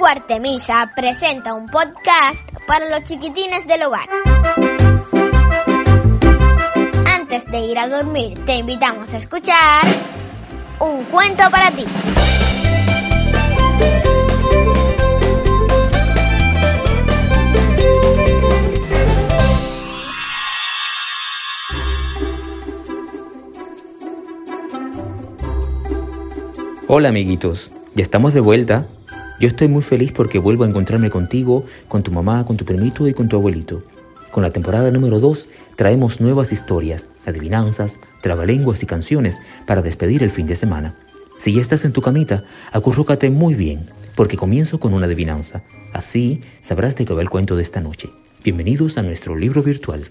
Albergue Artemisa presenta un podcast para los chiquitines del hogar. Antes de ir a dormir, te invitamos a escuchar un cuento para ti. Hola amiguitos, ya estamos de vuelta. Yo estoy muy feliz porque vuelvo a encontrarme contigo, con tu mamá, con tu primito y con tu abuelito. Con la temporada número 2 traemos nuevas historias, adivinanzas, trabalenguas y canciones para despedir el fin de semana. Si ya estás en tu camita, acurrúcate muy bien, porque comienzo con una adivinanza. Así sabrás de qué va el cuento de esta noche. Bienvenidos a nuestro libro virtual.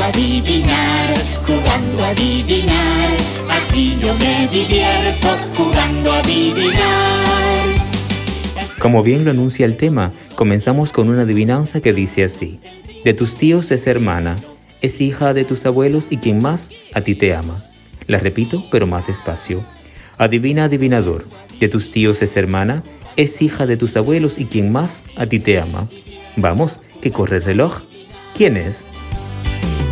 Jugando a adivinar, jugando a adivinar, así yo me divierto jugando a adivinar. Como bien lo anuncia el tema, comenzamos con una adivinanza que dice así. De tus tíos es hermana, es hija de tus abuelos y quien más a ti te ama. La repito, pero más despacio. Adivina, adivinador, de tus tíos es hermana, es hija de tus abuelos y quien más a ti te ama. Vamos, que corre el reloj. ¿Quién es?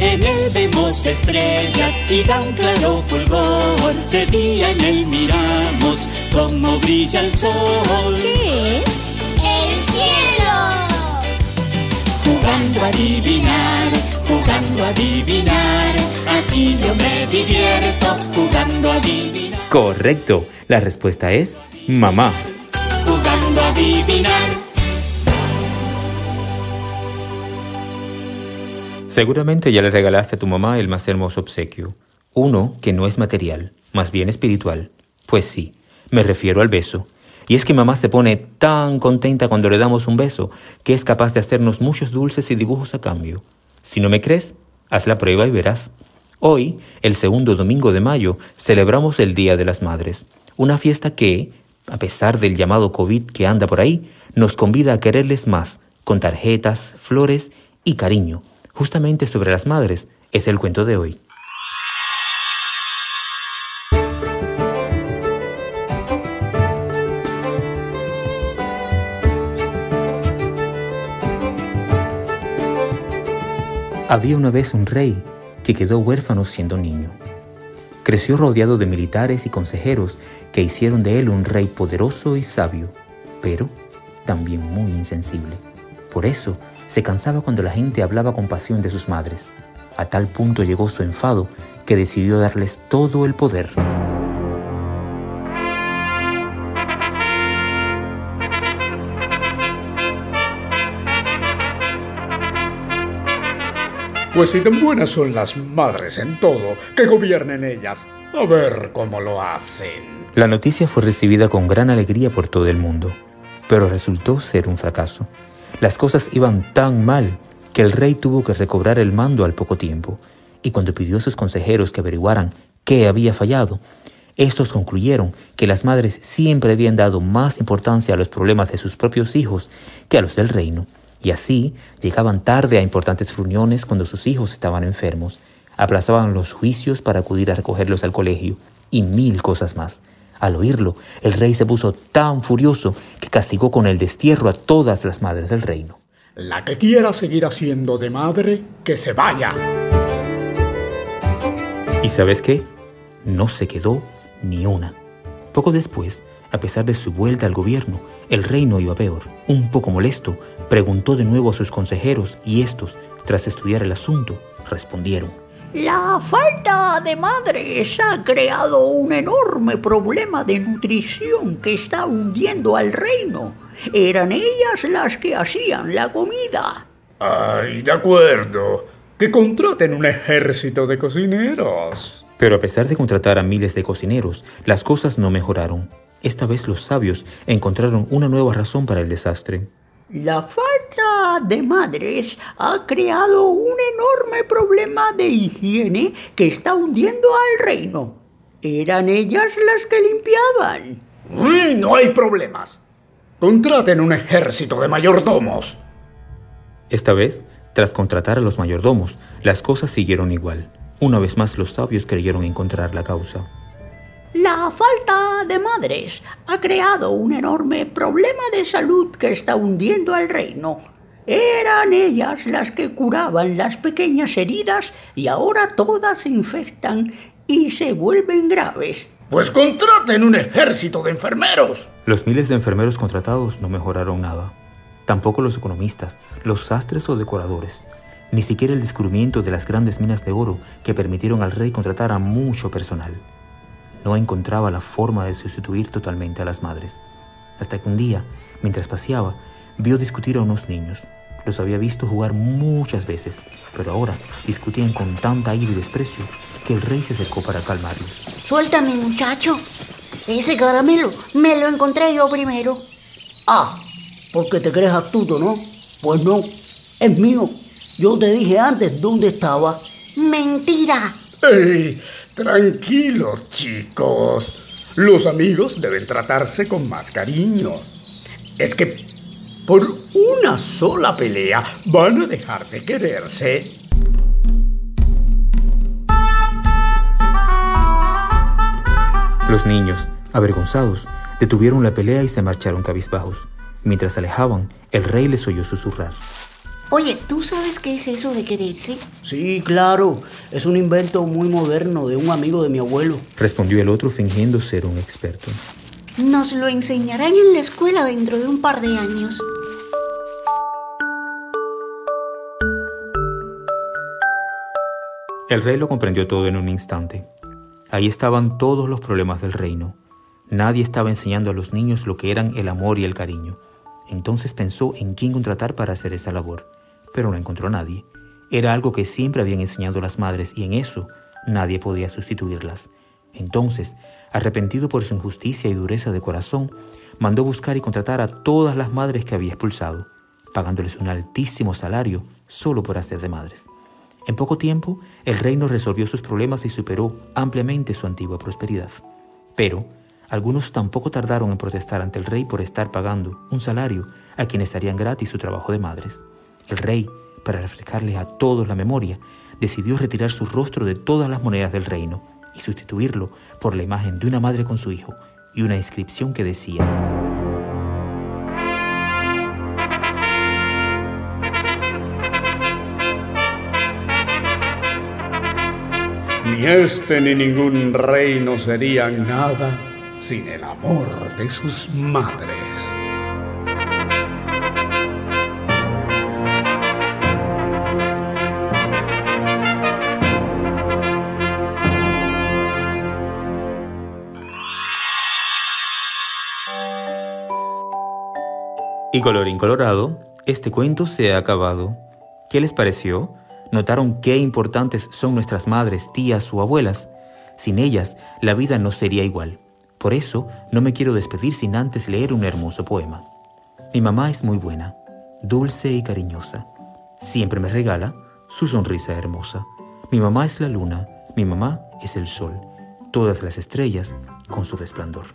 En él vemos estrellas y da un claro fulgor. De día en él miramos cómo brilla el sol. ¿Qué es? ¡El cielo! Jugando a adivinar, jugando a adivinar, así yo me divierto jugando a adivinar, Correcto. La respuesta es mamá. Seguramente ya le regalaste a tu mamá el más hermoso obsequio. Uno que no es material, más bien espiritual. Pues sí, me refiero al beso. Y es que mamá se pone tan contenta cuando le damos un beso que es capaz de hacernos muchos dulces y dibujos a cambio. Si no me crees, haz la prueba y verás. Hoy, el segundo domingo de mayo, celebramos el Día de las Madres, una fiesta que, a pesar del llamado COVID que anda por ahí, nos convida a quererles más, con tarjetas, flores y cariño. Justamente sobre las madres es el cuento de hoy. Había una vez un rey que quedó huérfano siendo niño. Creció rodeado de militares y consejeros que hicieron de él un rey poderoso y sabio, pero también muy insensible. Por eso se cansaba cuando la gente hablaba con pasión de sus madres. A tal punto llegó su enfado que decidió darles todo el poder. Pues si tan buenas son las madres en todo, que gobiernen ellas. A ver cómo lo hacen. La noticia fue recibida con gran alegría por todo el mundo, pero resultó ser un fracaso. Las cosas iban tan mal que el rey tuvo que recobrar el mando al poco tiempo, y cuando pidió a sus consejeros que averiguaran qué había fallado, estos concluyeron que las madres siempre habían dado más importancia a los problemas de sus propios hijos que a los del reino, y así llegaban tarde a importantes reuniones cuando sus hijos estaban enfermos, aplazaban los juicios para acudir a recogerlos al colegio, y mil cosas más. Al oírlo, el rey se puso tan furioso que castigó con el destierro a todas las madres del reino. La que quiera seguir haciendo de madre, que se vaya. ¿Y sabes qué? No se quedó ni una. Poco después, a pesar de su vuelta al gobierno, el reino iba peor. Un poco molesto, preguntó de nuevo a sus consejeros y estos, tras estudiar el asunto, respondieron. La falta de madres ha creado un enorme problema de nutrición que está hundiendo al reino. Eran ellas las que hacían la comida. Ay, de acuerdo. Que contraten un ejército de cocineros. Pero a pesar de contratar a miles de cocineros, las cosas no mejoraron. Esta vez los sabios encontraron una nueva razón para el desastre. La falta de madres ha creado un enorme problema de higiene que está hundiendo al reino. Eran ellas las que limpiaban. ¡Uy, no hay problemas! Contraten un ejército de mayordomos. Esta vez, tras contratar a los mayordomos, las cosas siguieron igual. Una vez más los sabios creyeron encontrar la causa. La falta de madres ha creado un enorme problema de salud que está hundiendo al reino. Eran ellas las que curaban las pequeñas heridas y ahora todas se infectan y se vuelven graves. Pues contraten un ejército de enfermeros. Los miles de enfermeros contratados no mejoraron nada. Tampoco los economistas, los sastres o decoradores. Ni siquiera el descubrimiento de las grandes minas de oro que permitieron al rey contratar a mucho personal. No encontraba la forma de sustituir totalmente a las madres. Hasta que un día, mientras paseaba, vio discutir a unos niños. Los había visto jugar muchas veces, pero ahora discutían con tanta ira y desprecio que el rey se acercó para calmarlos. Suéltame, muchacho. Ese caramelo me lo encontré yo primero. Ah, porque te crees astuto, ¿no? Pues no, es mío. Yo te dije antes dónde estaba. Mentira. ¡Ey! Tranquilos, chicos. Los amigos deben tratarse con más cariño. Es que por una sola pelea van a dejar de quererse. Los niños, avergonzados, detuvieron la pelea y se marcharon cabizbajos. Mientras se alejaban, el rey les oyó susurrar. Oye, ¿tú sabes qué es eso de quererse? Sí, claro. Es un invento muy moderno de un amigo de mi abuelo. Respondió el otro fingiendo ser un experto. Nos lo enseñarán en la escuela dentro de un par de años. El rey lo comprendió todo en un instante. Ahí estaban todos los problemas del reino. Nadie estaba enseñando a los niños lo que eran el amor y el cariño. Entonces pensó en quién contratar para hacer esa labor, pero no encontró a nadie. Era algo que siempre habían enseñado las madres y en eso nadie podía sustituirlas. Entonces, arrepentido por su injusticia y dureza de corazón, mandó buscar y contratar a todas las madres que había expulsado, pagándoles un altísimo salario solo por hacer de madres. En poco tiempo, el reino resolvió sus problemas y superó ampliamente su antigua prosperidad. Pero, algunos tampoco tardaron en protestar ante el rey por estar pagando un salario a quienes harían gratis su trabajo de madres. El rey, para refrescarles a todos la memoria, decidió retirar su rostro de todas las monedas del reino y sustituirlo por la imagen de una madre con su hijo y una inscripción que decía, Ni este ni ningún reino serían nada sin el amor de sus madres. Y colorín colorado, este cuento se ha acabado. ¿Qué les pareció? ¿Notaron qué importantes son nuestras madres, tías o abuelas? Sin ellas, la vida no sería igual. Por eso, no me quiero despedir sin antes leer un hermoso poema. Mi mamá es muy buena, dulce y cariñosa. Siempre me regala su sonrisa hermosa. Mi mamá es la luna, mi mamá es el sol, todas las estrellas con su resplandor.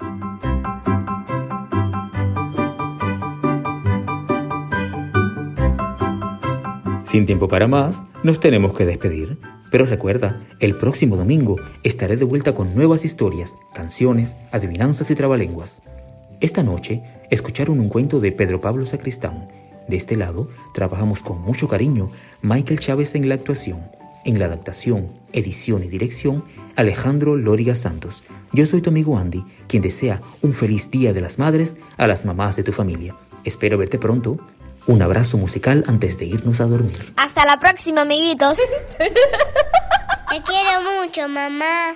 Sin tiempo para más, nos tenemos que despedir. Pero recuerda, el próximo domingo estaré de vuelta con nuevas historias, canciones, adivinanzas y trabalenguas. Esta noche escucharon un cuento de Pedro Pablo Sacristán. De este lado, trabajamos con mucho cariño Michael Chávez en la actuación, en la adaptación, edición y dirección, Alejandro Lóriga Santos. Yo soy tu amigo Andy, quien desea un feliz Día de las Madres a las mamás de tu familia. Espero verte pronto un abrazo musical antes de irnos a dormir. Hasta la próxima, amiguitos. Te quiero mucho, mamá.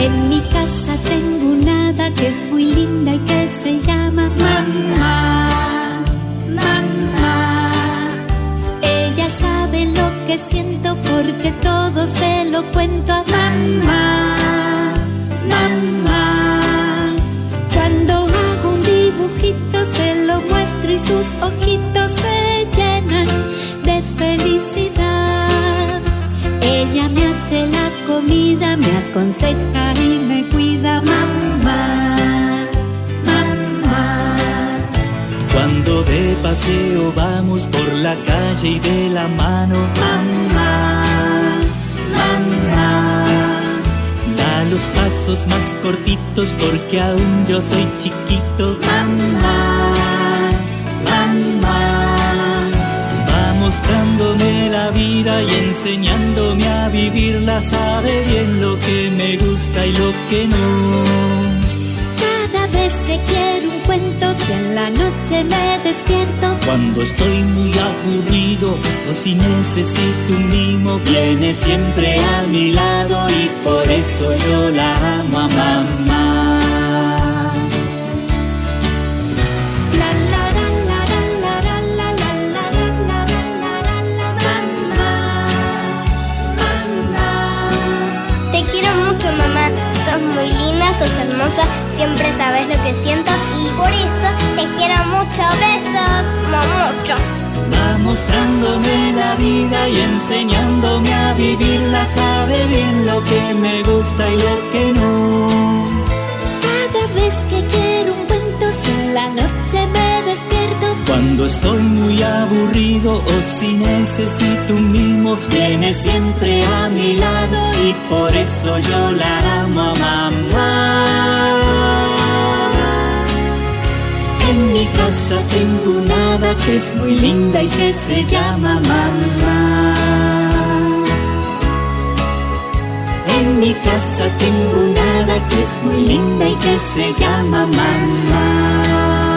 En mi casa tengo una hada que es muy linda y que se llama mamá, mamá. Ella sabe lo que siento porque todo se lo cuento a mamá, mamá. Cuando hago un dibujito se lo muestro y sus ojitos se llenan de felicidad. Ella me hace la comida, me aconseja y me cuida, mamá, mamá. paseo vamos por la calle y de la mano. Mamá, los pasos más cortitos porque aún yo soy chiquito. Mamá, mamá. Va mostrándome la vida y enseñándome a vivirla. Sabe bien lo que me gusta y lo que no vez que quiero un cuento, si en la noche me despierto. Cuando estoy muy aburrido o si necesito un mimo, viene siempre a mi lado y por eso yo la amo a mamá. Siempre sabes lo que siento y por eso te quiero mucho. Besos, mucho. Va mostrándome la vida y enseñándome a vivirla. Sabe bien lo que me gusta y lo que no. Cada vez que quiero un cuento, si en la noche me despierto. Cuando estoy muy aburrido o si necesito un mimo, viene siempre a mi lado y por eso yo la amo mamá. Mi casa tengo una que es muy linda y que se llama mamá. En mi casa tengo una que es muy linda y que se llama mamá.